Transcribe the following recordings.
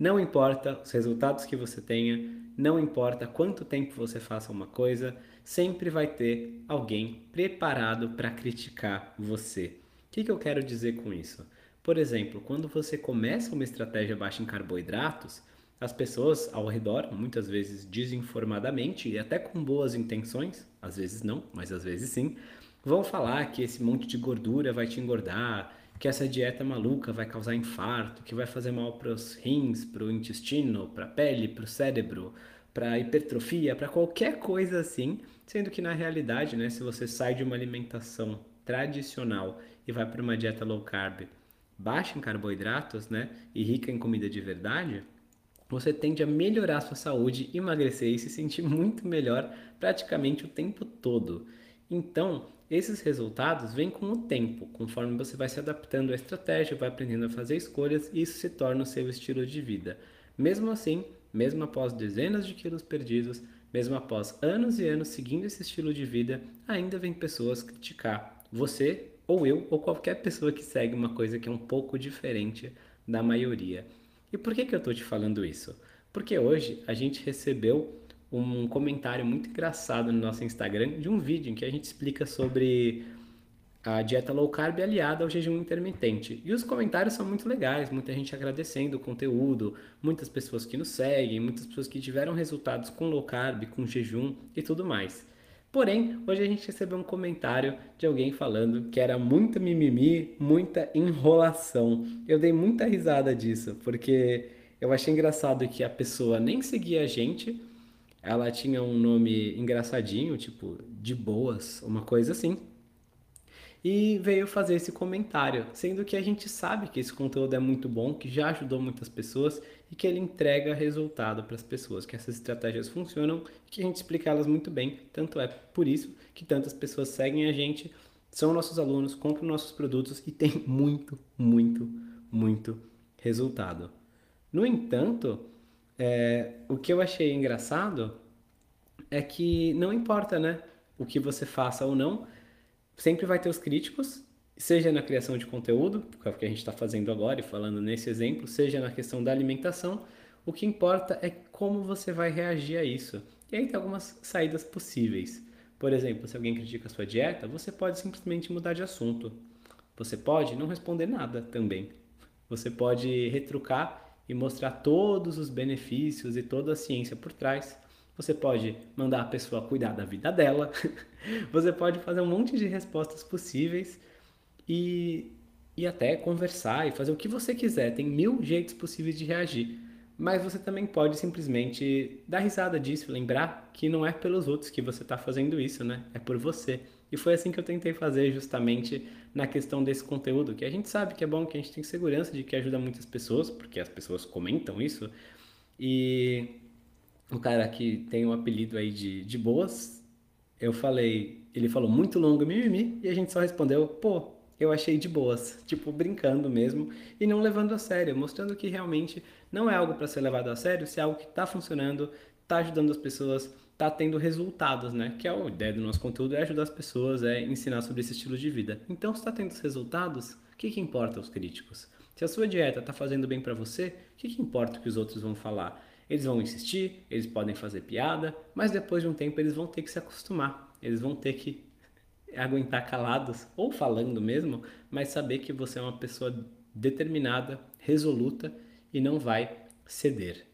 Não importa os resultados que você tenha, não importa quanto tempo você faça uma coisa, sempre vai ter alguém preparado para criticar você. O que, que eu quero dizer com isso? Por exemplo, quando você começa uma estratégia baixa em carboidratos, as pessoas ao redor, muitas vezes desinformadamente e até com boas intenções, às vezes não, mas às vezes sim, vão falar que esse monte de gordura vai te engordar, que essa dieta maluca vai causar infarto, que vai fazer mal para os rins, para o intestino, para a pele, para o cérebro, para hipertrofia, para qualquer coisa assim, sendo que na realidade, né, se você sai de uma alimentação tradicional e vai para uma dieta low carb, baixa em carboidratos, né, e rica em comida de verdade, você tende a melhorar a sua saúde, emagrecer e se sentir muito melhor praticamente o tempo todo. Então, esses resultados vêm com o tempo, conforme você vai se adaptando à estratégia, vai aprendendo a fazer escolhas e isso se torna o seu estilo de vida. Mesmo assim, mesmo após dezenas de quilos perdidos, mesmo após anos e anos seguindo esse estilo de vida, ainda vem pessoas criticar você ou eu ou qualquer pessoa que segue uma coisa que é um pouco diferente da maioria. E por que, que eu estou te falando isso? Porque hoje a gente recebeu um comentário muito engraçado no nosso Instagram de um vídeo em que a gente explica sobre a dieta low carb aliada ao jejum intermitente. E os comentários são muito legais, muita gente agradecendo o conteúdo, muitas pessoas que nos seguem, muitas pessoas que tiveram resultados com low carb, com jejum e tudo mais. Porém, hoje a gente recebeu um comentário de alguém falando que era muita mimimi, muita enrolação. Eu dei muita risada disso, porque eu achei engraçado que a pessoa nem seguia a gente, ela tinha um nome engraçadinho, tipo de boas, uma coisa assim. E veio fazer esse comentário, sendo que a gente sabe que esse conteúdo é muito bom, que já ajudou muitas pessoas e que ele entrega resultado para as pessoas, que essas estratégias funcionam, que a gente explica elas muito bem. Tanto é por isso que tantas pessoas seguem a gente, são nossos alunos, compram nossos produtos e tem muito, muito, muito resultado. No entanto, é, o que eu achei engraçado é que não importa, né? O que você faça ou não, sempre vai ter os críticos, seja na criação de conteúdo, que é o que a gente está fazendo agora e falando nesse exemplo, seja na questão da alimentação. O que importa é como você vai reagir a isso. E aí tem algumas saídas possíveis. Por exemplo, se alguém critica a sua dieta, você pode simplesmente mudar de assunto. Você pode não responder nada também. Você pode retrucar e mostrar todos os benefícios e toda a ciência por trás. Você pode mandar a pessoa cuidar da vida dela. Você pode fazer um monte de respostas possíveis e, e até conversar e fazer o que você quiser. Tem mil jeitos possíveis de reagir. Mas você também pode simplesmente dar risada disso, lembrar que não é pelos outros que você está fazendo isso, né? É por você. E foi assim que eu tentei fazer justamente na questão desse conteúdo, que a gente sabe que é bom, que a gente tem segurança de que ajuda muitas pessoas, porque as pessoas comentam isso. E o cara que tem um apelido aí de, de boas, eu falei, ele falou muito longo mimimi, e a gente só respondeu, pô, eu achei de boas, tipo brincando mesmo e não levando a sério, mostrando que realmente não é algo para ser levado a sério, se é algo que está funcionando, está ajudando as pessoas, está tendo resultados, né? Que é a ideia do nosso conteúdo é ajudar as pessoas, é ensinar sobre esse estilo de vida. Então, se está tendo resultados, o que, que importa aos críticos? Se a sua dieta está fazendo bem para você, o que, que importa o que os outros vão falar? Eles vão insistir, eles podem fazer piada, mas depois de um tempo eles vão ter que se acostumar. Eles vão ter que aguentar calados ou falando mesmo, mas saber que você é uma pessoa determinada, resoluta e não vai ceder.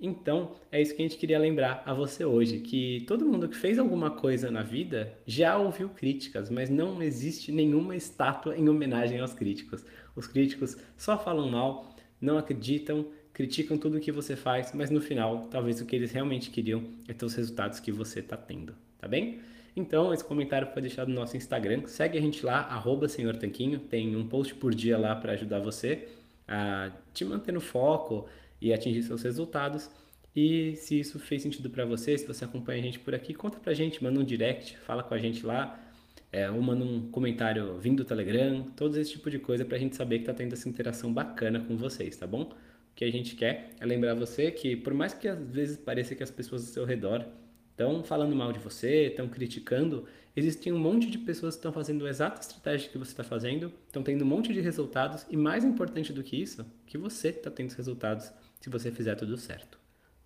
Então, é isso que a gente queria lembrar a você hoje, que todo mundo que fez alguma coisa na vida já ouviu críticas, mas não existe nenhuma estátua em homenagem aos críticos. Os críticos só falam mal, não acreditam, criticam tudo o que você faz, mas no final, talvez o que eles realmente queriam é ter os resultados que você está tendo, tá bem? Então, esse comentário foi deixado no nosso Instagram. Segue a gente lá, arroba Senhor Tanquinho. Tem um post por dia lá para ajudar você a te manter no foco e atingir seus resultados. E se isso fez sentido para você, se você acompanha a gente por aqui, conta pra gente, manda um direct, fala com a gente lá, é, ou manda um comentário vindo do Telegram, todo esse tipo de coisa pra gente saber que tá tendo essa interação bacana com vocês, tá bom? O que a gente quer é lembrar você que, por mais que às vezes pareça que as pessoas ao seu redor estão falando mal de você, estão criticando, existem um monte de pessoas que estão fazendo a exata estratégia que você está fazendo, estão tendo um monte de resultados e mais importante do que isso, que você está tendo os resultados se você fizer tudo certo.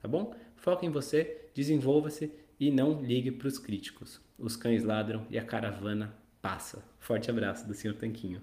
Tá bom? Foca em você, desenvolva-se e não ligue para os críticos. Os cães ladram e a caravana passa. Forte abraço do Sr. Tanquinho.